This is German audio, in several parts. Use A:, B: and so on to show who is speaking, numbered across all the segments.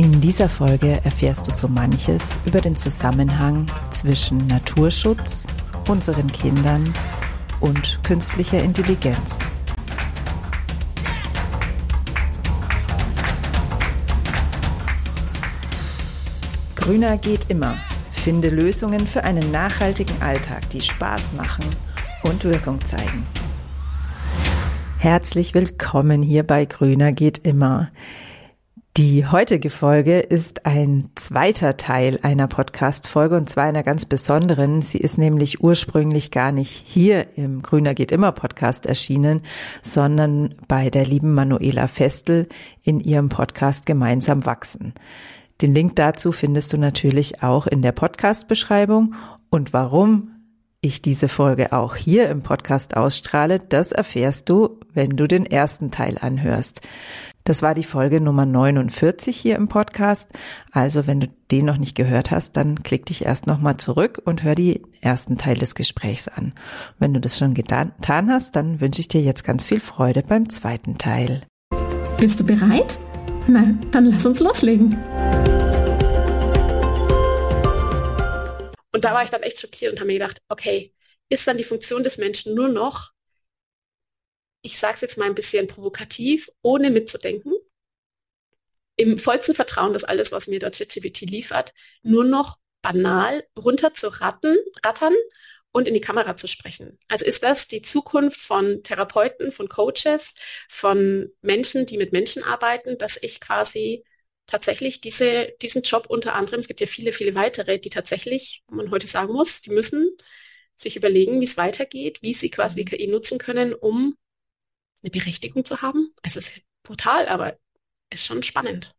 A: In dieser Folge erfährst du so manches über den Zusammenhang zwischen Naturschutz, unseren Kindern und künstlicher Intelligenz. Grüner geht immer. Finde Lösungen für einen nachhaltigen Alltag, die Spaß machen und Wirkung zeigen. Herzlich willkommen hier bei Grüner geht immer. Die heutige Folge ist ein zweiter Teil einer Podcast-Folge und zwar einer ganz besonderen. Sie ist nämlich ursprünglich gar nicht hier im Grüner geht immer Podcast erschienen, sondern bei der lieben Manuela Festel in ihrem Podcast Gemeinsam wachsen. Den Link dazu findest du natürlich auch in der Podcast-Beschreibung und warum ich diese Folge auch hier im Podcast ausstrahle, das erfährst du, wenn du den ersten Teil anhörst. Das war die Folge Nummer 49 hier im Podcast. Also wenn du den noch nicht gehört hast, dann klick dich erst nochmal zurück und hör die ersten Teil des Gesprächs an. Wenn du das schon getan hast, dann wünsche ich dir jetzt ganz viel Freude beim zweiten Teil.
B: Bist du bereit? Na, dann lass uns loslegen.
C: Und da war ich dann echt schockiert und habe mir gedacht, okay, ist dann die Funktion des Menschen nur noch ich sage es jetzt mal ein bisschen provokativ, ohne mitzudenken, im vollsten Vertrauen, dass alles, was mir dort ChatGPT liefert, nur noch banal runter zu ratten, rattern und in die Kamera zu sprechen. Also ist das die Zukunft von Therapeuten, von Coaches, von Menschen, die mit Menschen arbeiten, dass ich quasi tatsächlich diese, diesen Job unter anderem, es gibt ja viele, viele weitere, die tatsächlich, wo man heute sagen muss, die müssen sich überlegen, wie es weitergeht, wie sie quasi die KI nutzen können, um eine Berechtigung zu haben. Es ist brutal, aber ist schon spannend.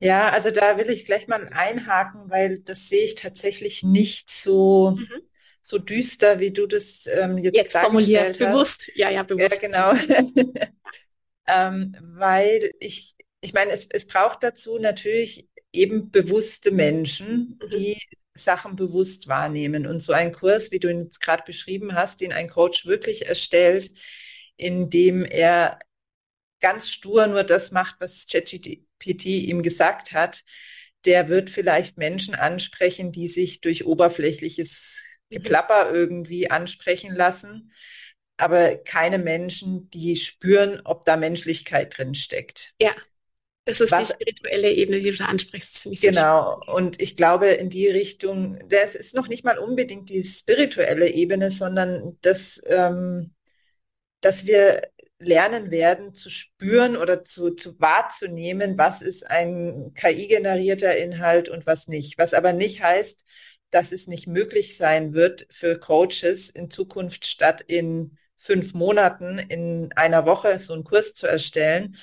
A: Ja, also da will ich gleich mal einhaken, weil das sehe ich tatsächlich nicht so, mhm. so düster, wie du das ähm, jetzt,
C: jetzt formuliert. Bewusst, ja, ja,
A: bewusst. Ja, genau. ähm, weil ich, ich meine, es, es braucht dazu natürlich eben bewusste Menschen, mhm. die Sachen bewusst wahrnehmen. Und so ein Kurs, wie du ihn jetzt gerade beschrieben hast, den ein Coach wirklich erstellt, indem er ganz stur nur das macht, was ChatGPT ihm gesagt hat, der wird vielleicht Menschen ansprechen, die sich durch oberflächliches mhm. Geplapper irgendwie ansprechen lassen, aber keine Menschen, die spüren, ob da Menschlichkeit drin steckt.
C: Ja. Das ist Was, die spirituelle Ebene, die du da ansprichst.
A: Genau. Und ich glaube, in die Richtung, das ist noch nicht mal unbedingt die spirituelle Ebene, sondern das, ähm, dass wir lernen werden zu spüren oder zu, zu wahrzunehmen, was ist ein KI-generierter Inhalt und was nicht. Was aber nicht heißt, dass es nicht möglich sein wird für Coaches in Zukunft statt in fünf Monaten in einer Woche so einen Kurs zu erstellen.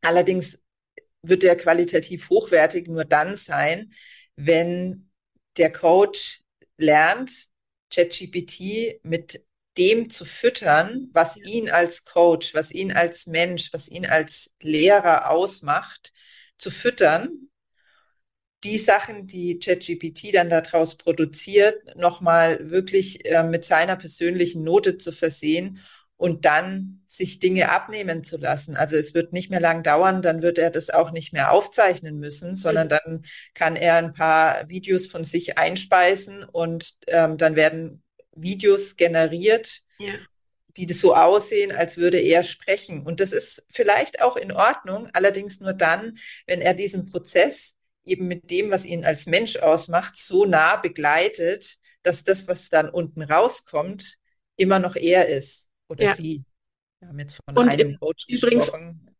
A: Allerdings wird der qualitativ hochwertig nur dann sein, wenn der Coach lernt, ChatGPT mit dem zu füttern, was ihn als Coach, was ihn als Mensch, was ihn als Lehrer ausmacht, zu füttern, die Sachen, die ChatGPT dann daraus produziert, nochmal wirklich äh, mit seiner persönlichen Note zu versehen und dann sich Dinge abnehmen zu lassen. Also es wird nicht mehr lang dauern, dann wird er das auch nicht mehr aufzeichnen müssen, sondern mhm. dann kann er ein paar Videos von sich einspeisen und ähm, dann werden Videos generiert, ja. die das so aussehen, als würde er sprechen. Und das ist vielleicht auch in Ordnung, allerdings nur dann, wenn er diesen Prozess eben mit dem, was ihn als Mensch ausmacht, so nah begleitet, dass das, was dann unten rauskommt, immer noch er ist oder ja. sie.
C: Wir haben jetzt von Und einem Coach übrigens gesprochen.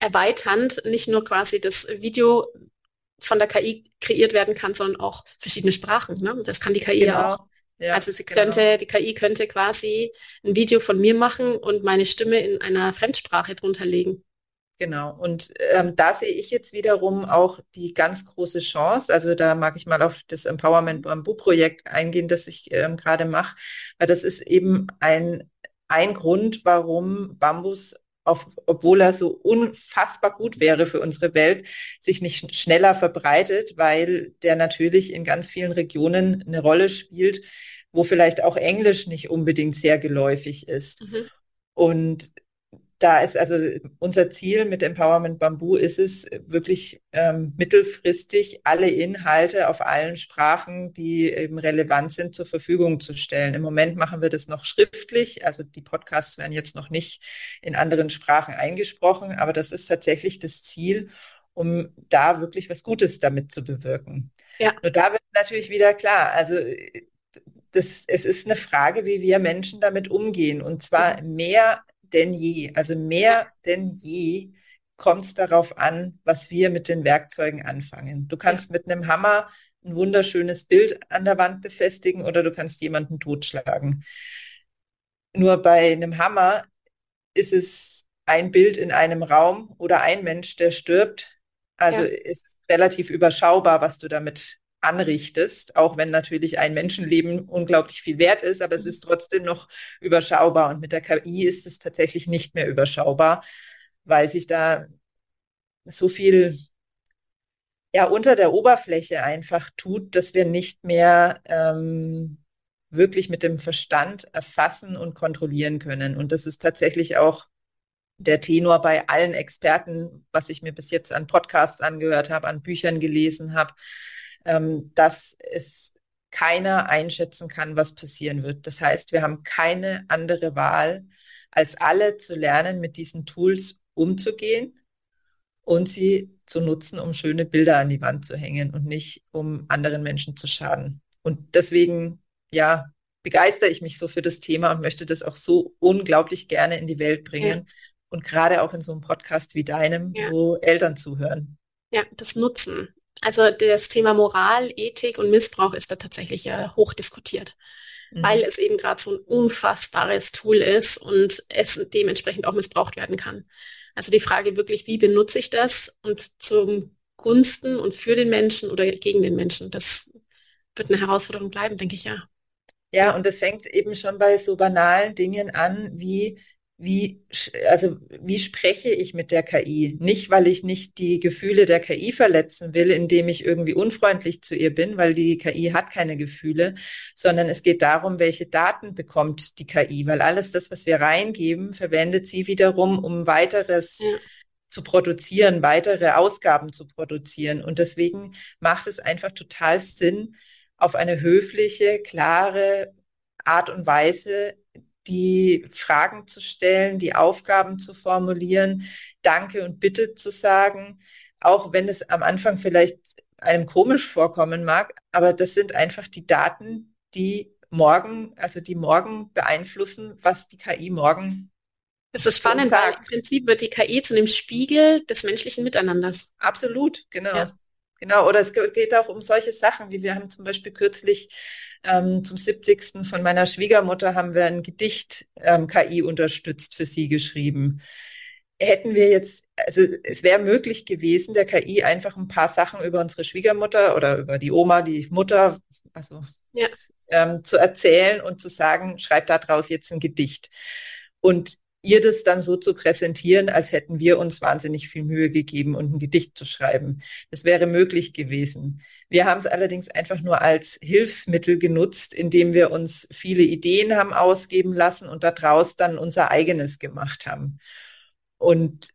C: erweiternd nicht nur quasi das Video von der KI kreiert werden kann, sondern auch verschiedene Sprachen. Ne? Das kann die KI genau. ja auch. Ja, also sie genau. könnte, die KI könnte quasi ein Video von mir machen und meine Stimme in einer Fremdsprache drunter legen.
A: Genau. Und ähm, da sehe ich jetzt wiederum auch die ganz große Chance. Also da mag ich mal auf das Empowerment Bamboo Projekt eingehen, das ich ähm, gerade mache, weil das ist eben ein, ein Grund, warum Bambus auf, obwohl er so unfassbar gut wäre für unsere Welt, sich nicht schneller verbreitet, weil der natürlich in ganz vielen Regionen eine Rolle spielt, wo vielleicht auch Englisch nicht unbedingt sehr geläufig ist. Mhm. Und da ist also unser Ziel mit Empowerment Bamboo ist es wirklich ähm, mittelfristig alle Inhalte auf allen Sprachen, die eben relevant sind, zur Verfügung zu stellen. Im Moment machen wir das noch schriftlich, also die Podcasts werden jetzt noch nicht in anderen Sprachen eingesprochen, aber das ist tatsächlich das Ziel, um da wirklich was Gutes damit zu bewirken. Ja. Nur da wird natürlich wieder klar, also das, es ist eine Frage, wie wir Menschen damit umgehen und zwar mehr denn je, also mehr denn je kommt es darauf an, was wir mit den Werkzeugen anfangen. Du kannst mit einem Hammer ein wunderschönes Bild an der Wand befestigen oder du kannst jemanden totschlagen. Nur bei einem Hammer ist es ein Bild in einem Raum oder ein Mensch, der stirbt. Also ja. ist relativ überschaubar, was du damit anrichtest, auch wenn natürlich ein Menschenleben unglaublich viel wert ist, aber es ist trotzdem noch überschaubar. Und mit der KI ist es tatsächlich nicht mehr überschaubar, weil sich da so viel ja unter der Oberfläche einfach tut, dass wir nicht mehr ähm, wirklich mit dem Verstand erfassen und kontrollieren können. Und das ist tatsächlich auch der Tenor bei allen Experten, was ich mir bis jetzt an Podcasts angehört habe, an Büchern gelesen habe, ähm, dass es keiner einschätzen kann, was passieren wird. Das heißt, wir haben keine andere Wahl, als alle zu lernen, mit diesen Tools umzugehen und sie zu nutzen, um schöne Bilder an die Wand zu hängen und nicht um anderen Menschen zu schaden. Und deswegen, ja, begeistere ich mich so für das Thema und möchte das auch so unglaublich gerne in die Welt bringen. Ja. Und gerade auch in so einem Podcast wie deinem, ja. wo Eltern zuhören.
C: Ja, das Nutzen. Also das Thema Moral, Ethik und Missbrauch ist da tatsächlich äh, hoch diskutiert, mhm. weil es eben gerade so ein unfassbares Tool ist und es dementsprechend auch missbraucht werden kann. Also die Frage wirklich, wie benutze ich das und zum Gunsten und für den Menschen oder gegen den Menschen, das wird eine Herausforderung bleiben, denke ich ja.
A: Ja, und das fängt eben schon bei so banalen Dingen an, wie wie, also wie spreche ich mit der KI? Nicht, weil ich nicht die Gefühle der KI verletzen will, indem ich irgendwie unfreundlich zu ihr bin, weil die KI hat keine Gefühle, sondern es geht darum, welche Daten bekommt die KI, weil alles das, was wir reingeben, verwendet sie wiederum, um weiteres ja. zu produzieren, weitere Ausgaben zu produzieren. Und deswegen macht es einfach total Sinn, auf eine höfliche, klare Art und Weise die Fragen zu stellen, die Aufgaben zu formulieren, Danke und Bitte zu sagen, auch wenn es am Anfang vielleicht einem komisch vorkommen mag, aber das sind einfach die Daten, die morgen, also die morgen beeinflussen, was die KI morgen
C: das ist spannend, weil im Prinzip wird die KI zu einem Spiegel des menschlichen Miteinanders.
A: Absolut, genau. Ja. Genau, oder es geht auch um solche Sachen, wie wir haben zum Beispiel kürzlich ähm, zum 70. von meiner Schwiegermutter haben wir ein Gedicht ähm, KI unterstützt für sie geschrieben. Hätten wir jetzt, also es wäre möglich gewesen, der KI einfach ein paar Sachen über unsere Schwiegermutter oder über die Oma, die Mutter, also ja. ähm, zu erzählen und zu sagen, schreib da draus jetzt ein Gedicht. Und ihr das dann so zu präsentieren, als hätten wir uns wahnsinnig viel Mühe gegeben und ein Gedicht zu schreiben. Das wäre möglich gewesen. Wir haben es allerdings einfach nur als Hilfsmittel genutzt, indem wir uns viele Ideen haben ausgeben lassen und daraus dann unser eigenes gemacht haben. Und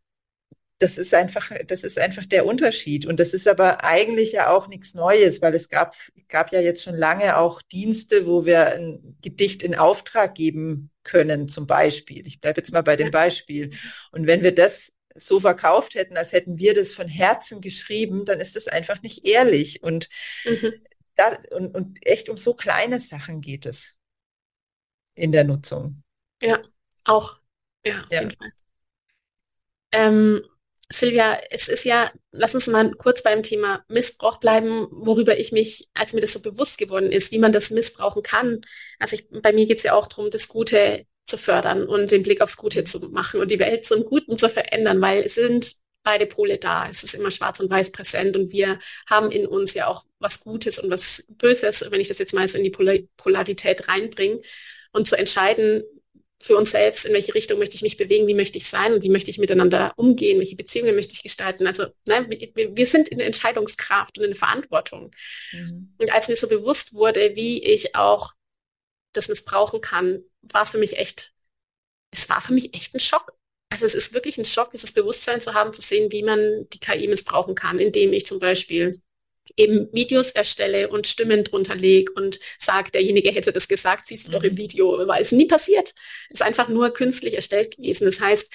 A: das ist einfach, das ist einfach der Unterschied. Und das ist aber eigentlich ja auch nichts Neues, weil es gab, gab ja jetzt schon lange auch Dienste, wo wir ein Gedicht in Auftrag geben können, zum Beispiel. Ich bleibe jetzt mal bei dem Beispiel. Und wenn wir das so verkauft hätten, als hätten wir das von Herzen geschrieben, dann ist das einfach nicht ehrlich. Und, mhm. da, und, und echt um so kleine Sachen geht es in der Nutzung.
C: Ja, auch. Ja, auf ja. jeden Fall. Ähm, Silvia, es ist ja, lass uns mal kurz beim Thema Missbrauch bleiben, worüber ich mich, als mir das so bewusst geworden ist, wie man das missbrauchen kann. Also ich, bei mir geht es ja auch darum, das Gute zu fördern und den Blick aufs Gute zu machen und die Welt zum Guten zu verändern, weil es sind beide Pole da. Es ist immer schwarz und weiß präsent und wir haben in uns ja auch was Gutes und was Böses, wenn ich das jetzt mal so in die Polarität reinbringe. Und zu entscheiden, für uns selbst, in welche Richtung möchte ich mich bewegen, wie möchte ich sein und wie möchte ich miteinander umgehen, welche Beziehungen möchte ich gestalten. Also ne, wir, wir, sind in Entscheidungskraft und in Verantwortung. Mhm. Und als mir so bewusst wurde, wie ich auch das missbrauchen kann, war es für mich echt, es war für mich echt ein Schock. also es ist wirklich ein Schock, dieses Bewusstsein zu haben, zu sehen, wie man die KI missbrauchen kann, indem ich zum Beispiel eben Videos erstelle und Stimmen drunter lege und sage, derjenige hätte das gesagt, siehst du mhm. doch im mhm. Video, weil es nie passiert. Es ist einfach nur künstlich erstellt gewesen. Das heißt,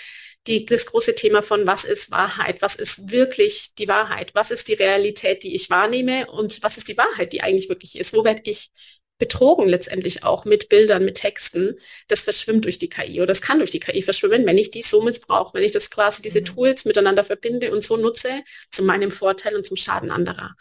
C: die, das große Thema von was ist Wahrheit, was ist wirklich die Wahrheit, was ist die Realität, die ich wahrnehme und was ist die Wahrheit, die eigentlich wirklich ist, wo werde ich betrogen letztendlich auch mit Bildern, mit Texten, das verschwimmt durch die KI oder das kann durch die KI verschwimmen, wenn ich die so missbrauche, wenn ich das quasi diese mhm. Tools miteinander verbinde und so nutze zu meinem Vorteil und zum Schaden anderer.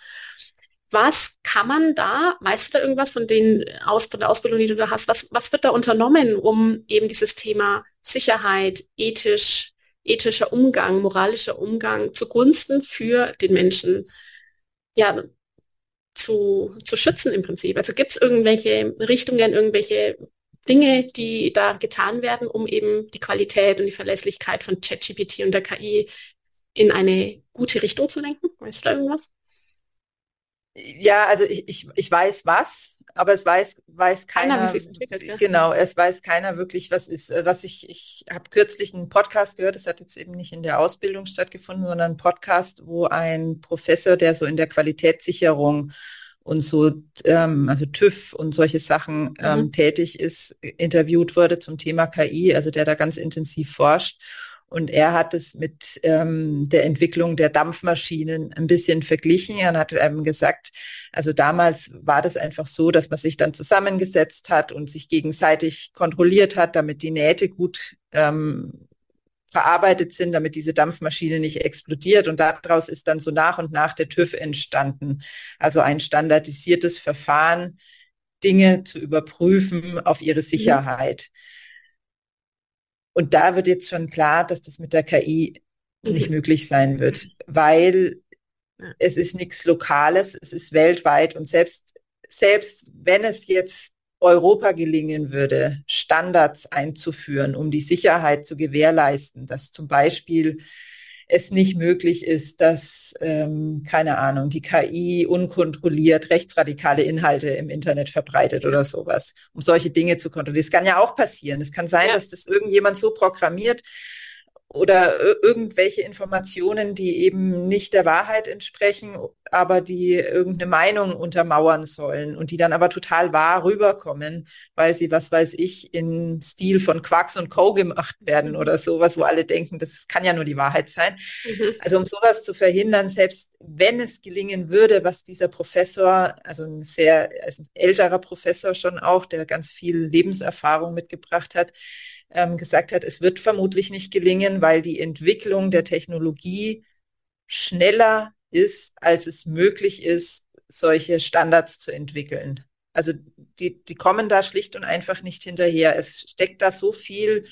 C: Was kann man da, weißt du da irgendwas von den aus, von der Ausbildung, die du da hast, was, was wird da unternommen, um eben dieses Thema Sicherheit, ethisch, ethischer Umgang, moralischer Umgang zugunsten für den Menschen ja, zu, zu schützen im Prinzip? Also gibt es irgendwelche Richtungen, irgendwelche Dinge, die da getan werden, um eben die Qualität und die Verlässlichkeit von ChatGPT und der KI in eine gute Richtung zu lenken? Weißt du da irgendwas?
A: Ja, also ich, ich, ich weiß was, aber es weiß, weiß keiner, keiner ja. genau, es weiß keiner wirklich, was ist. Äh, was ich, ich habe kürzlich einen Podcast gehört, das hat jetzt eben nicht in der Ausbildung stattgefunden, sondern ein Podcast, wo ein Professor, der so in der Qualitätssicherung und so, ähm, also TÜV und solche Sachen ähm, mhm. tätig ist, interviewt wurde zum Thema KI, also der da ganz intensiv forscht. Und er hat es mit ähm, der Entwicklung der Dampfmaschinen ein bisschen verglichen. Er hat ähm, gesagt, also damals war das einfach so, dass man sich dann zusammengesetzt hat und sich gegenseitig kontrolliert hat, damit die Nähte gut ähm, verarbeitet sind, damit diese Dampfmaschine nicht explodiert. Und daraus ist dann so nach und nach der TÜV entstanden. Also ein standardisiertes Verfahren, Dinge zu überprüfen auf ihre mhm. Sicherheit. Mhm. Und da wird jetzt schon klar, dass das mit der KI mhm. nicht möglich sein wird, weil ja. es ist nichts Lokales, es ist weltweit und selbst, selbst wenn es jetzt Europa gelingen würde, Standards einzuführen, um die Sicherheit zu gewährleisten, dass zum Beispiel es nicht möglich ist, dass, ähm, keine Ahnung, die KI unkontrolliert rechtsradikale Inhalte im Internet verbreitet oder sowas, um solche Dinge zu kontrollieren. Das kann ja auch passieren. Es kann sein, ja. dass das irgendjemand so programmiert, oder irgendwelche Informationen, die eben nicht der Wahrheit entsprechen, aber die irgendeine Meinung untermauern sollen und die dann aber total wahr rüberkommen, weil sie, was weiß ich, im Stil von Quarks und Co. gemacht werden oder sowas, wo alle denken, das kann ja nur die Wahrheit sein. Mhm. Also um sowas zu verhindern, selbst wenn es gelingen würde, was dieser Professor, also ein sehr also ein älterer Professor schon auch, der ganz viel Lebenserfahrung mitgebracht hat, ähm, gesagt hat, es wird vermutlich nicht gelingen, weil die Entwicklung der Technologie schneller ist, als es möglich ist, solche Standards zu entwickeln. Also die, die kommen da schlicht und einfach nicht hinterher. Es steckt da so viel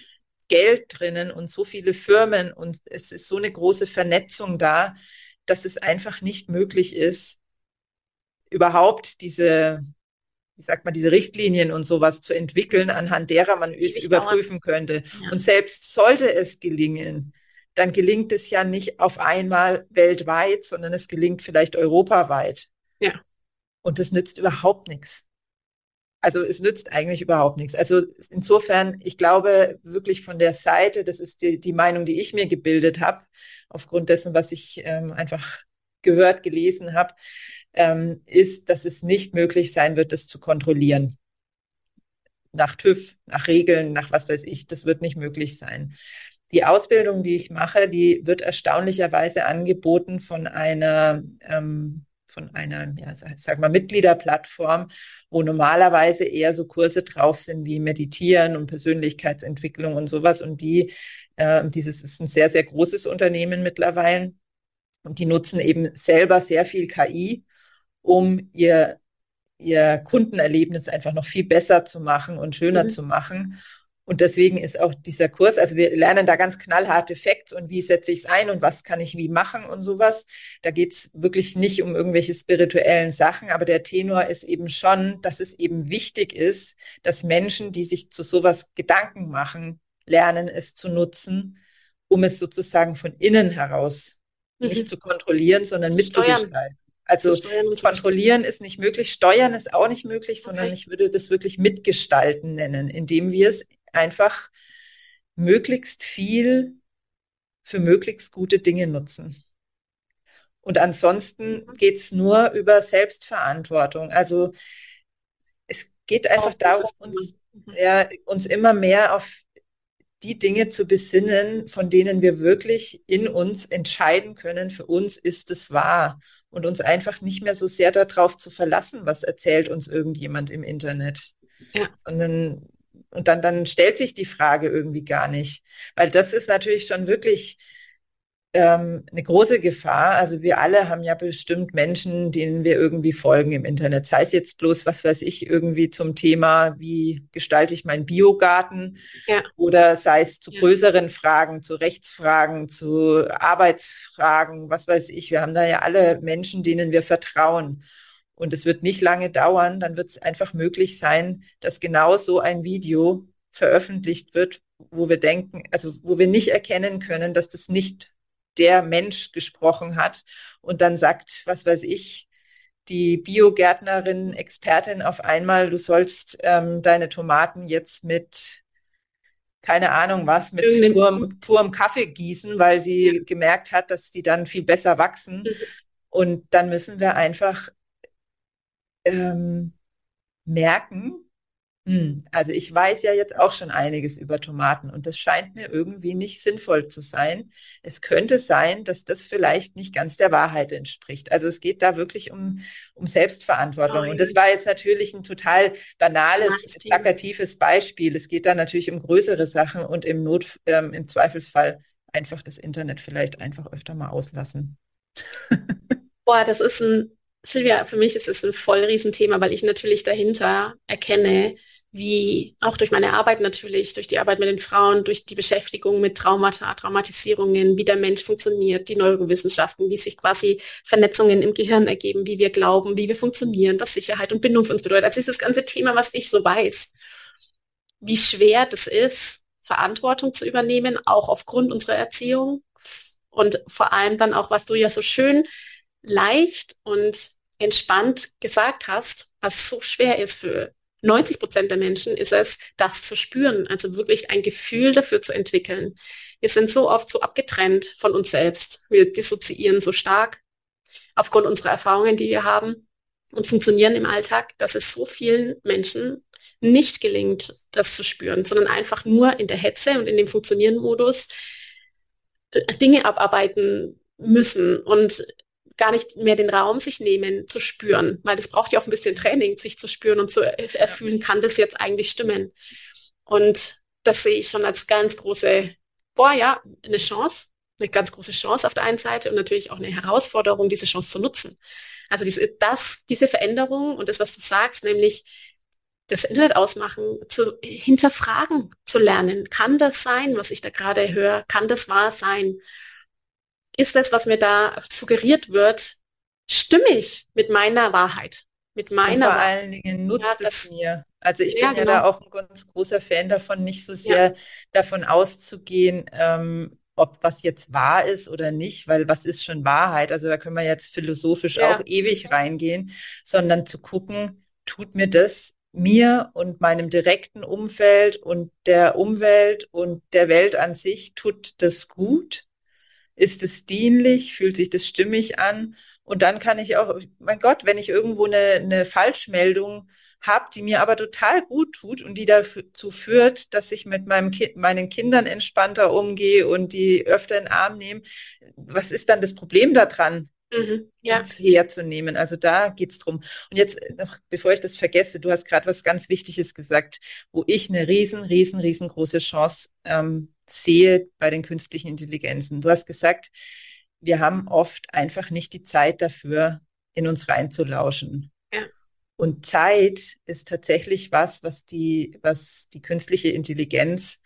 A: Geld drinnen und so viele Firmen und es ist so eine große Vernetzung da, dass es einfach nicht möglich ist, überhaupt diese ich sag mal, diese Richtlinien und sowas zu entwickeln, anhand derer man es überprüfen könnte. Ja. Und selbst sollte es gelingen, dann gelingt es ja nicht auf einmal weltweit, sondern es gelingt vielleicht europaweit.
C: Ja.
A: Und das nützt überhaupt nichts. Also es nützt eigentlich überhaupt nichts. Also insofern, ich glaube wirklich von der Seite, das ist die, die Meinung, die ich mir gebildet habe, aufgrund dessen, was ich ähm, einfach gehört, gelesen habe, ähm, ist, dass es nicht möglich sein wird, das zu kontrollieren. Nach TÜV, nach Regeln, nach was weiß ich, das wird nicht möglich sein. Die Ausbildung, die ich mache, die wird erstaunlicherweise angeboten von einer, ähm, von einer, ja, sag mal, Mitgliederplattform, wo normalerweise eher so Kurse drauf sind wie Meditieren und Persönlichkeitsentwicklung und sowas. Und die, äh, dieses ist ein sehr, sehr großes Unternehmen mittlerweile. Und die nutzen eben selber sehr viel KI um ihr, ihr Kundenerlebnis einfach noch viel besser zu machen und schöner mhm. zu machen. Und deswegen ist auch dieser Kurs, also wir lernen da ganz knallharte Facts und wie setze ich es ein und was kann ich wie machen und sowas. Da geht es wirklich nicht um irgendwelche spirituellen Sachen, aber der Tenor ist eben schon, dass es eben wichtig ist, dass Menschen, die sich zu sowas Gedanken machen, lernen es zu nutzen, um es sozusagen von innen heraus mhm. nicht zu kontrollieren, sondern mitzugestalten. Also kontrollieren ist nicht möglich, steuern ist auch nicht möglich, sondern okay. ich würde das wirklich mitgestalten nennen, indem wir es einfach möglichst viel für möglichst gute Dinge nutzen. Und ansonsten mhm. geht es nur über Selbstverantwortung. Also es geht einfach darum, uns, mhm. ja, uns immer mehr auf die Dinge zu besinnen, von denen wir wirklich in uns entscheiden können, für uns ist es wahr. Und uns einfach nicht mehr so sehr darauf zu verlassen, was erzählt uns irgendjemand im Internet. Ja. Sondern, und dann, dann stellt sich die Frage irgendwie gar nicht. Weil das ist natürlich schon wirklich ähm, eine große Gefahr. Also wir alle haben ja bestimmt Menschen, denen wir irgendwie folgen im Internet. Sei es jetzt bloß, was weiß ich, irgendwie zum Thema, wie gestalte ich meinen Biogarten ja. oder sei es zu ja. größeren Fragen, zu Rechtsfragen, zu Arbeitsfragen, was weiß ich. Wir haben da ja alle Menschen, denen wir vertrauen. Und es wird nicht lange dauern, dann wird es einfach möglich sein, dass genau so ein Video veröffentlicht wird, wo wir denken, also wo wir nicht erkennen können, dass das nicht der Mensch gesprochen hat und dann sagt, was weiß ich, die Biogärtnerin, Expertin auf einmal, du sollst ähm, deine Tomaten jetzt mit, keine Ahnung was, mit purem, purem, Kaffee gießen, weil sie gemerkt hat, dass die dann viel besser wachsen. Mhm. Und dann müssen wir einfach ähm, merken, hm, also ich weiß ja jetzt auch schon einiges über Tomaten und das scheint mir irgendwie nicht sinnvoll zu sein. Es könnte sein, dass das vielleicht nicht ganz der Wahrheit entspricht. Also es geht da wirklich um, um Selbstverantwortung. Oh, und das war jetzt natürlich ein total banales, plakatives Beispiel. Es geht da natürlich um größere Sachen und im Not, ähm, im Zweifelsfall einfach das Internet vielleicht einfach öfter mal auslassen.
C: Boah, das ist ein, Silvia, für mich ist es ein voll Riesenthema, weil ich natürlich dahinter erkenne, wie auch durch meine Arbeit natürlich, durch die Arbeit mit den Frauen, durch die Beschäftigung mit Traumata, Traumatisierungen, wie der Mensch funktioniert, die Neurowissenschaften, wie sich quasi Vernetzungen im Gehirn ergeben, wie wir glauben, wie wir funktionieren, was Sicherheit und Bindung für uns bedeutet. Also ist das ganze Thema, was ich so weiß, wie schwer das ist, Verantwortung zu übernehmen, auch aufgrund unserer Erziehung und vor allem dann auch, was du ja so schön leicht und entspannt gesagt hast, was so schwer ist für 90 Prozent der Menschen ist es, das zu spüren, also wirklich ein Gefühl dafür zu entwickeln. Wir sind so oft so abgetrennt von uns selbst. Wir dissoziieren so stark aufgrund unserer Erfahrungen, die wir haben und funktionieren im Alltag, dass es so vielen Menschen nicht gelingt, das zu spüren, sondern einfach nur in der Hetze und in dem Funktionieren-Modus äh, Dinge abarbeiten müssen. Und gar nicht mehr den Raum sich nehmen, zu spüren, weil das braucht ja auch ein bisschen Training, sich zu spüren und zu erfühlen, kann das jetzt eigentlich stimmen. Und das sehe ich schon als ganz große, boah, ja, eine Chance, eine ganz große Chance auf der einen Seite und natürlich auch eine Herausforderung, diese Chance zu nutzen. Also diese, das, diese Veränderung und das, was du sagst, nämlich das Internet ausmachen, zu hinterfragen, zu lernen. Kann das sein, was ich da gerade höre? Kann das wahr sein? Ist das, was mir da suggeriert wird, stimmig mit meiner Wahrheit? Mit meiner
A: vor allen Dingen nutzt ja, es mir. Also ich ja, bin ja genau. da auch ein ganz großer Fan davon, nicht so sehr ja. davon auszugehen, ähm, ob was jetzt wahr ist oder nicht, weil was ist schon Wahrheit? Also da können wir jetzt philosophisch auch ewig reingehen, sondern zu gucken, tut mir das mir und meinem direkten Umfeld und der Umwelt und der Welt an sich, tut das gut? Ist es dienlich? Fühlt sich das stimmig an? Und dann kann ich auch, mein Gott, wenn ich irgendwo eine, eine Falschmeldung habe, die mir aber total gut tut und die dazu führt, dass ich mit meinem Ki meinen Kindern entspannter umgehe und die öfter in den Arm nehme, was ist dann das Problem daran? Mhm, ja. herzunehmen. Also da geht es drum. Und jetzt noch, bevor ich das vergesse, du hast gerade was ganz Wichtiges gesagt, wo ich eine riesen, riesen, riesengroße Chance ähm, sehe bei den künstlichen Intelligenzen. Du hast gesagt, wir haben oft einfach nicht die Zeit dafür, in uns reinzulauschen. Ja. Und Zeit ist tatsächlich was, was die, was die künstliche Intelligenz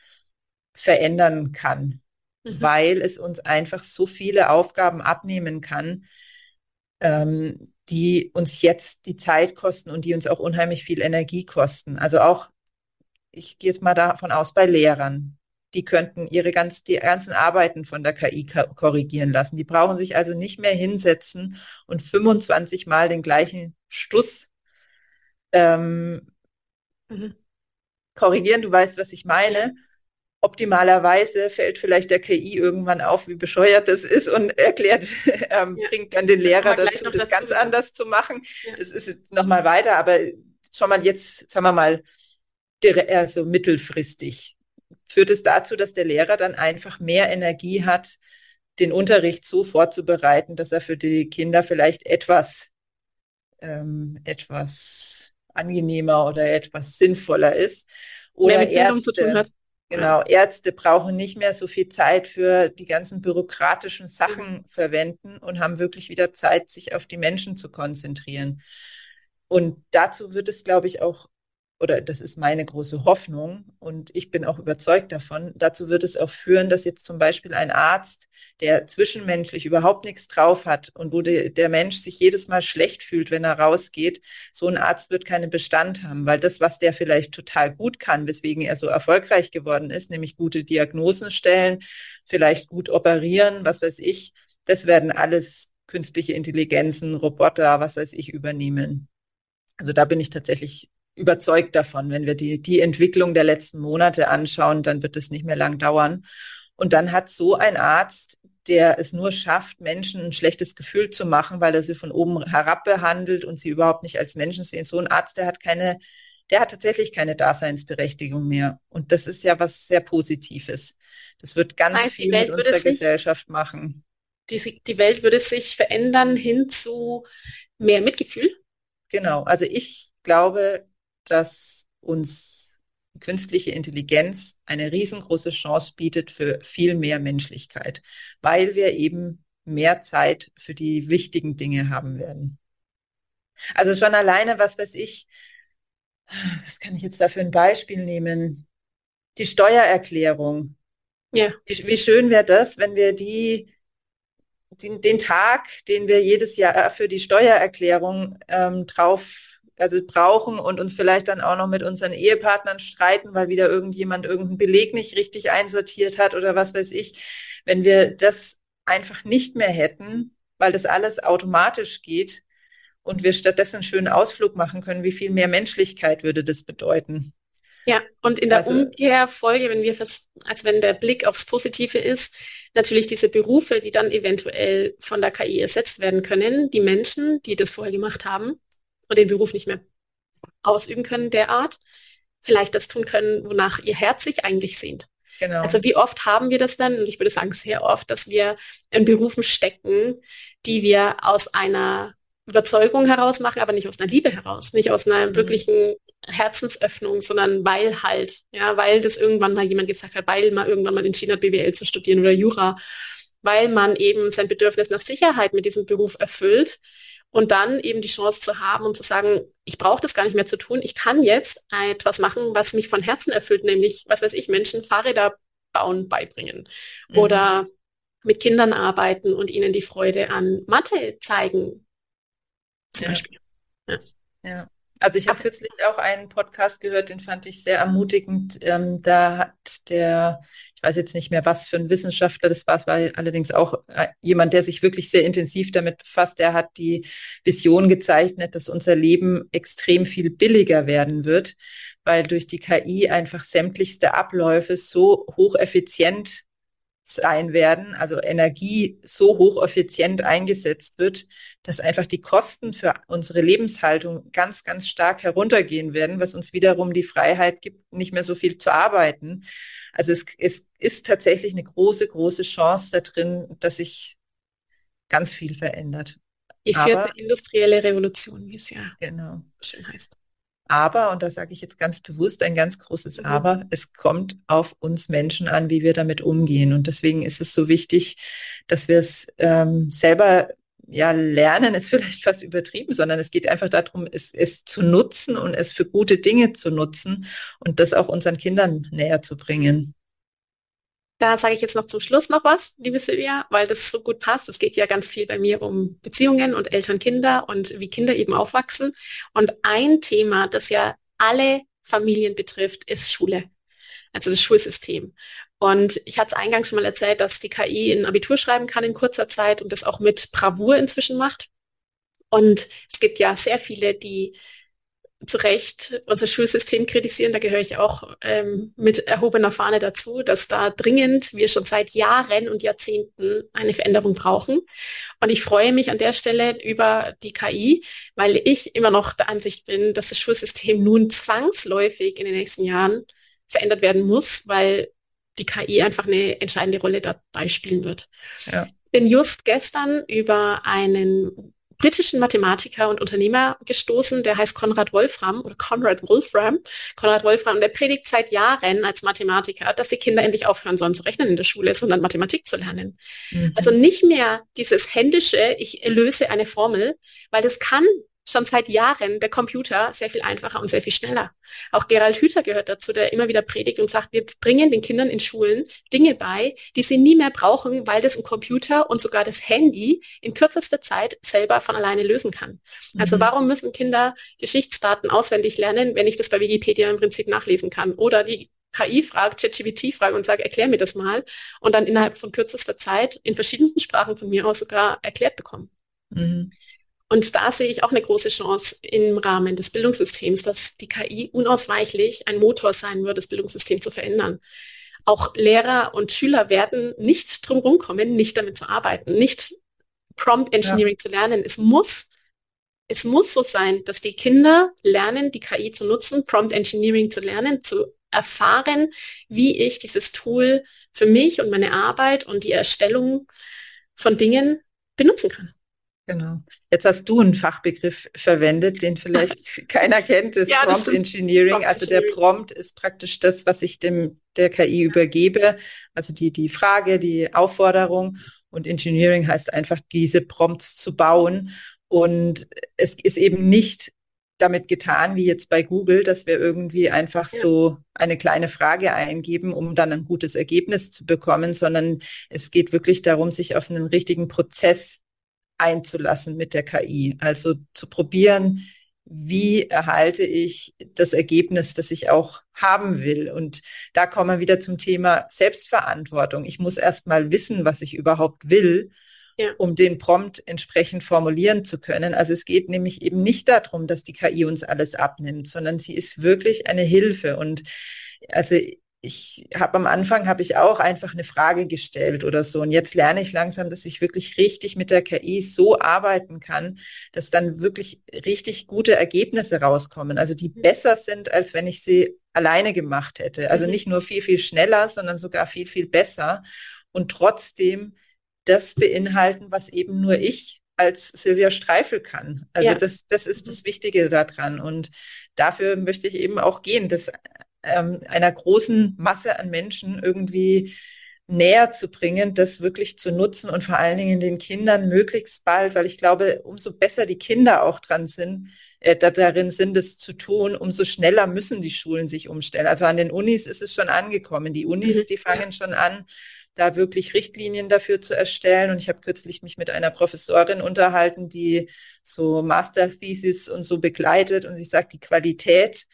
A: verändern kann, mhm. weil es uns einfach so viele Aufgaben abnehmen kann, ähm, die uns jetzt die Zeit kosten und die uns auch unheimlich viel Energie kosten. Also auch, ich gehe jetzt mal davon aus, bei Lehrern die könnten ihre ganz, die ganzen Arbeiten von der KI korrigieren lassen. Die brauchen sich also nicht mehr hinsetzen und 25 Mal den gleichen Stuss ähm, mhm. korrigieren. Du weißt, was ich meine. optimalerweise fällt vielleicht der KI irgendwann auf, wie bescheuert das ist und erklärt, ähm, ja. bringt dann den Lehrer dazu, das dazu. ganz anders zu machen. Ja. Das ist jetzt nochmal weiter, aber schon mal jetzt, sagen wir mal, also mittelfristig führt es dazu, dass der Lehrer dann einfach mehr Energie hat, den Unterricht so vorzubereiten, dass er für die Kinder vielleicht etwas, ähm, etwas angenehmer oder etwas sinnvoller ist. Oder mehr mit Ärzte, zu tun hat. Genau, Ärzte brauchen nicht mehr so viel Zeit für die ganzen bürokratischen Sachen mhm. verwenden und haben wirklich wieder Zeit, sich auf die Menschen zu konzentrieren. Und dazu wird es, glaube ich, auch, oder das ist meine große Hoffnung und ich bin auch überzeugt davon, dazu wird es auch führen, dass jetzt zum Beispiel ein Arzt der zwischenmenschlich überhaupt nichts drauf hat und wo de, der Mensch sich jedes Mal schlecht fühlt, wenn er rausgeht, so ein Arzt wird keinen Bestand haben, weil das, was der vielleicht total gut kann, weswegen er so erfolgreich geworden ist, nämlich gute Diagnosen stellen, vielleicht gut operieren, was weiß ich, das werden alles künstliche Intelligenzen, Roboter, was weiß ich, übernehmen. Also da bin ich tatsächlich überzeugt davon. Wenn wir die, die Entwicklung der letzten Monate anschauen, dann wird es nicht mehr lang dauern. Und dann hat so ein Arzt der es nur schafft, Menschen ein schlechtes Gefühl zu machen, weil er sie von oben herab behandelt und sie überhaupt nicht als Menschen sehen. So ein Arzt, der hat keine, der hat tatsächlich keine Daseinsberechtigung mehr. Und das ist ja was sehr Positives. Das wird ganz heißt, viel mit unserer Gesellschaft machen.
C: Die, die Welt würde sich verändern hin zu mehr Mitgefühl?
A: Genau. Also ich glaube, dass uns künstliche Intelligenz eine riesengroße Chance bietet für viel mehr Menschlichkeit, weil wir eben mehr Zeit für die wichtigen Dinge haben werden. Also schon alleine, was weiß ich, was kann ich jetzt da für ein Beispiel nehmen? Die Steuererklärung. Ja. Wie, wie schön wäre das, wenn wir die, den, den, Tag, den wir jedes Jahr für die Steuererklärung ähm, drauf also brauchen und uns vielleicht dann auch noch mit unseren Ehepartnern streiten, weil wieder irgendjemand irgendeinen Beleg nicht richtig einsortiert hat oder was weiß ich. Wenn wir das einfach nicht mehr hätten, weil das alles automatisch geht und wir stattdessen einen schönen Ausflug machen können, wie viel mehr Menschlichkeit würde das bedeuten?
C: Ja, und in der also, Umkehrfolge, wenn wir, fast, als wenn der Blick aufs Positive ist, natürlich diese Berufe, die dann eventuell von der KI ersetzt werden können, die Menschen, die das vorher gemacht haben, und den Beruf nicht mehr ausüben können derart, vielleicht das tun können, wonach ihr Herz sich eigentlich sehnt. Genau. Also wie oft haben wir das dann, und ich würde sagen sehr oft, dass wir in Berufen stecken, die wir aus einer Überzeugung heraus machen, aber nicht aus einer Liebe heraus, nicht aus einer mhm. wirklichen Herzensöffnung, sondern weil halt, ja, weil das irgendwann mal jemand gesagt hat, weil man irgendwann mal entschieden hat, BWL zu studieren oder Jura, weil man eben sein Bedürfnis nach Sicherheit mit diesem Beruf erfüllt, und dann eben die Chance zu haben und zu sagen, ich brauche das gar nicht mehr zu tun. Ich kann jetzt etwas machen, was mich von Herzen erfüllt, nämlich, was weiß ich, Menschen Fahrräder bauen beibringen mhm. oder mit Kindern arbeiten und ihnen die Freude an Mathe zeigen.
A: Zum ja. Beispiel. Ja. ja. Also ich habe kürzlich auch einen Podcast gehört, den fand ich sehr ermutigend. Ähm, da hat der ich weiß jetzt nicht mehr, was für ein Wissenschaftler das war, es war allerdings auch äh, jemand, der sich wirklich sehr intensiv damit befasst, der hat die Vision gezeichnet, dass unser Leben extrem viel billiger werden wird, weil durch die KI einfach sämtlichste Abläufe so hocheffizient sein werden, also Energie so hocheffizient eingesetzt wird, dass einfach die Kosten für unsere Lebenshaltung ganz, ganz stark heruntergehen werden, was uns wiederum die Freiheit gibt, nicht mehr so viel zu arbeiten. Also es, es ist tatsächlich eine große, große Chance da drin, dass sich ganz viel verändert.
C: Die vierte Aber, industrielle Revolution, wie es ja
A: genau. schön heißt. Aber, und da sage ich jetzt ganz bewusst ein ganz großes mhm. Aber, es kommt auf uns Menschen an, wie wir damit umgehen. Und deswegen ist es so wichtig, dass wir es ähm, selber ja, lernen ist vielleicht fast übertrieben, sondern es geht einfach darum, es, es zu nutzen und es für gute Dinge zu nutzen und das auch unseren Kindern näher zu bringen.
C: Da sage ich jetzt noch zum Schluss noch was, liebe Silvia, weil das so gut passt. Es geht ja ganz viel bei mir um Beziehungen und Eltern-Kinder und wie Kinder eben aufwachsen. Und ein Thema, das ja alle Familien betrifft, ist Schule. Also das Schulsystem. Und ich hatte es eingangs schon mal erzählt, dass die KI ein Abitur schreiben kann in kurzer Zeit und das auch mit Bravour inzwischen macht. Und es gibt ja sehr viele, die zu Recht unser Schulsystem kritisieren. Da gehöre ich auch ähm, mit erhobener Fahne dazu, dass da dringend wir schon seit Jahren und Jahrzehnten eine Veränderung brauchen. Und ich freue mich an der Stelle über die KI, weil ich immer noch der Ansicht bin, dass das Schulsystem nun zwangsläufig in den nächsten Jahren verändert werden muss, weil die KI einfach eine entscheidende Rolle dabei spielen wird. Ja. Bin just gestern über einen britischen Mathematiker und Unternehmer gestoßen, der heißt Konrad Wolfram oder Konrad Wolfram. Konrad Wolfram, der predigt seit Jahren als Mathematiker, dass die Kinder endlich aufhören sollen zu rechnen in der Schule, sondern Mathematik zu lernen. Mhm. Also nicht mehr dieses händische, ich löse eine Formel, weil das kann schon seit Jahren der Computer sehr viel einfacher und sehr viel schneller. Auch Gerald Hüther gehört dazu, der immer wieder predigt und sagt, wir bringen den Kindern in Schulen Dinge bei, die sie nie mehr brauchen, weil das ein Computer und sogar das Handy in kürzester Zeit selber von alleine lösen kann. Also mhm. warum müssen Kinder Geschichtsdaten auswendig lernen, wenn ich das bei Wikipedia im Prinzip nachlesen kann? Oder die KI fragt, ChatGPT fragt und sagt, erklär mir das mal und dann innerhalb von kürzester Zeit in verschiedensten Sprachen von mir aus sogar erklärt bekommen. Mhm. Und da sehe ich auch eine große Chance im Rahmen des Bildungssystems, dass die KI unausweichlich ein Motor sein wird, das Bildungssystem zu verändern. Auch Lehrer und Schüler werden nicht drum rumkommen, nicht damit zu arbeiten, nicht Prompt Engineering ja. zu lernen. Es muss, es muss so sein, dass die Kinder lernen, die KI zu nutzen, Prompt Engineering zu lernen, zu erfahren, wie ich dieses Tool für mich und meine Arbeit und die Erstellung von Dingen benutzen kann.
A: Genau. Jetzt hast du einen Fachbegriff verwendet, den vielleicht keiner kennt, das ja, Prompt Engineering. Prompt also der Prompt ist praktisch das, was ich dem der KI übergebe, also die die Frage, die Aufforderung und Engineering heißt einfach diese Prompts zu bauen und es ist eben nicht damit getan, wie jetzt bei Google, dass wir irgendwie einfach ja. so eine kleine Frage eingeben, um dann ein gutes Ergebnis zu bekommen, sondern es geht wirklich darum, sich auf einen richtigen Prozess einzulassen mit der KI. Also zu probieren, wie erhalte ich das Ergebnis, das ich auch haben will. Und da kommen wir wieder zum Thema Selbstverantwortung. Ich muss erst mal wissen, was ich überhaupt will, ja. um den Prompt entsprechend formulieren zu können. Also es geht nämlich eben nicht darum, dass die KI uns alles abnimmt, sondern sie ist wirklich eine Hilfe. Und also ich habe am Anfang habe ich auch einfach eine Frage gestellt oder so und jetzt lerne ich langsam, dass ich wirklich richtig mit der KI so arbeiten kann, dass dann wirklich richtig gute Ergebnisse rauskommen, also die mhm. besser sind, als wenn ich sie alleine gemacht hätte. Also mhm. nicht nur viel viel schneller, sondern sogar viel viel besser und trotzdem das beinhalten, was eben nur ich als Silvia Streifel kann. Also ja. das, das ist das mhm. Wichtige daran. Und dafür möchte ich eben auch gehen, dass ähm, einer großen Masse an Menschen irgendwie näher zu bringen, das wirklich zu nutzen und vor allen Dingen den Kindern möglichst bald, weil ich glaube, umso besser die Kinder auch dran sind, äh, da, darin sind, es zu tun, umso schneller müssen die Schulen sich umstellen. Also an den Unis ist es schon angekommen. Die Unis, mhm. die fangen schon an, da wirklich Richtlinien dafür zu erstellen. Und ich habe kürzlich mich mit einer Professorin unterhalten, die so Master Thesis und so begleitet. Und sie sagt, die Qualität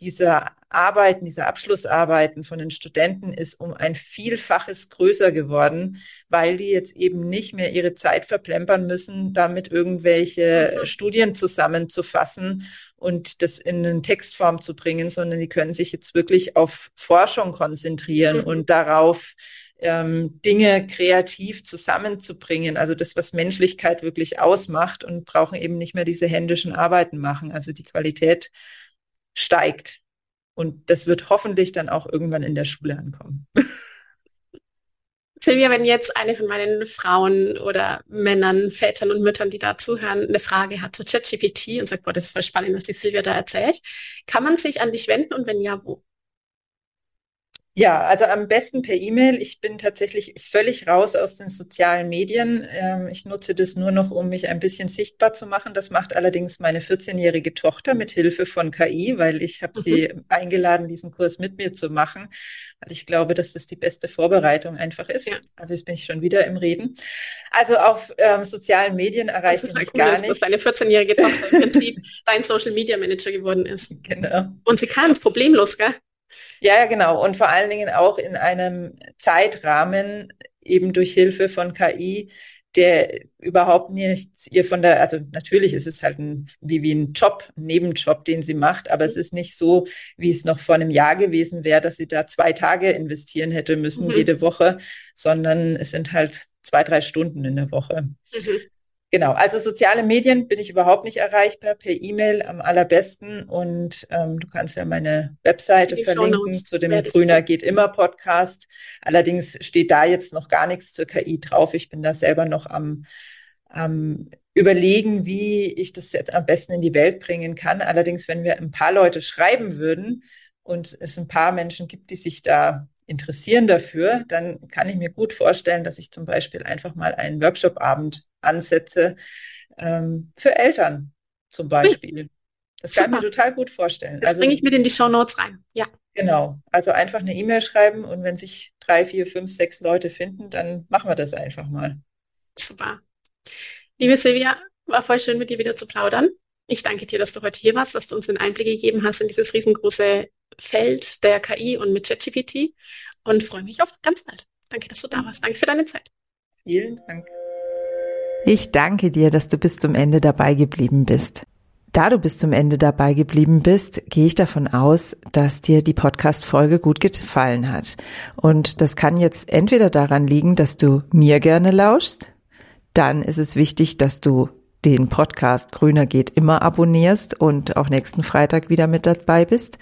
A: dieser Arbeiten, dieser Abschlussarbeiten von den Studenten ist um ein Vielfaches größer geworden, weil die jetzt eben nicht mehr ihre Zeit verplempern müssen, damit irgendwelche mhm. Studien zusammenzufassen und das in eine Textform zu bringen, sondern die können sich jetzt wirklich auf Forschung konzentrieren mhm. und darauf, ähm, Dinge kreativ zusammenzubringen, also das, was Menschlichkeit wirklich ausmacht und brauchen eben nicht mehr diese händischen Arbeiten machen. Also die Qualität steigt. Und das wird hoffentlich dann auch irgendwann in der Schule ankommen.
C: Silvia, wenn jetzt eine von meinen Frauen oder Männern, Vätern und Müttern, die da zuhören, eine Frage hat zu ChatGPT und sagt, boah, das ist voll spannend, was die Silvia da erzählt, kann man sich an dich wenden und wenn ja, wo?
A: Ja, also am besten per E-Mail. Ich bin tatsächlich völlig raus aus den sozialen Medien. Ähm, ich nutze das nur noch, um mich ein bisschen sichtbar zu machen. Das macht allerdings meine 14-jährige Tochter mit Hilfe von KI, weil ich habe mhm. sie eingeladen, diesen Kurs mit mir zu machen, weil ich glaube, dass das die beste Vorbereitung einfach ist. Ja. Also jetzt bin ich schon wieder im Reden. Also auf ähm, sozialen Medien erreiche ich mich cool, gar nicht.
C: Dass deine 14-jährige Tochter im Prinzip dein Social Media Manager geworden ist. Genau. Und sie kann es problemlos, gell?
A: Ja, genau. Und vor allen Dingen auch in einem Zeitrahmen, eben durch Hilfe von KI, der überhaupt nichts ihr von der, also natürlich ist es halt ein, wie, wie ein Job, ein Nebenjob, den sie macht, aber es ist nicht so, wie es noch vor einem Jahr gewesen wäre, dass sie da zwei Tage investieren hätte müssen, mhm. jede Woche, sondern es sind halt zwei, drei Stunden in der Woche. Mhm. Genau, also soziale Medien bin ich überhaupt nicht erreichbar, per E-Mail am allerbesten und ähm, du kannst ja meine Webseite verlinken zu dem Grüner geht immer Podcast. Allerdings steht da jetzt noch gar nichts zur KI drauf. Ich bin da selber noch am, am überlegen, wie ich das jetzt am besten in die Welt bringen kann. Allerdings, wenn wir ein paar Leute schreiben würden und es ein paar Menschen gibt, die sich da interessieren dafür, dann kann ich mir gut vorstellen, dass ich zum Beispiel einfach mal einen Workshop-Abend ansetze ähm, für Eltern zum Beispiel. Das Super. kann ich mir total gut vorstellen.
C: Das also, bringe ich mit in die Show Notes rein. Ja.
A: Genau. Also einfach eine E-Mail schreiben und wenn sich drei, vier, fünf, sechs Leute finden, dann machen wir das einfach mal.
C: Super. Liebe Silvia, war voll schön mit dir wieder zu plaudern. Ich danke dir, dass du heute hier warst, dass du uns den Einblick gegeben hast in dieses riesengroße Feld der KI und mit ChatGPT und freue mich auf ganz bald. Danke, dass du da warst. Danke für deine Zeit.
A: Vielen Dank.
D: Ich danke dir, dass du bis zum Ende dabei geblieben bist. Da du bis zum Ende dabei geblieben bist, gehe ich davon aus, dass dir die Podcast-Folge gut gefallen hat. Und das kann jetzt entweder daran liegen, dass du mir gerne lauschst. Dann ist es wichtig, dass du den Podcast Grüner geht immer abonnierst und auch nächsten Freitag wieder mit dabei bist.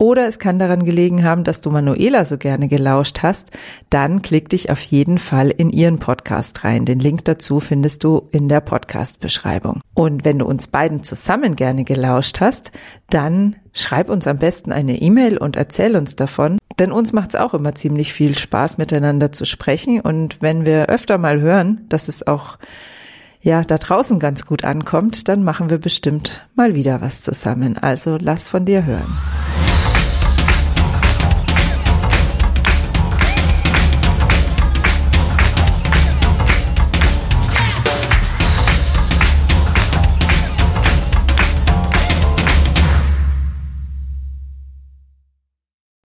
D: Oder es kann daran gelegen haben, dass du Manuela so gerne gelauscht hast. Dann klick dich auf jeden Fall in ihren Podcast rein. Den Link dazu findest du in der Podcast-Beschreibung. Und wenn du uns beiden zusammen gerne gelauscht hast, dann schreib uns am besten eine E-Mail und erzähl uns davon. Denn uns macht es auch immer ziemlich viel Spaß, miteinander zu sprechen. Und wenn wir öfter mal hören, dass es auch ja da draußen ganz gut ankommt, dann machen wir bestimmt mal wieder was zusammen. Also lass von dir hören.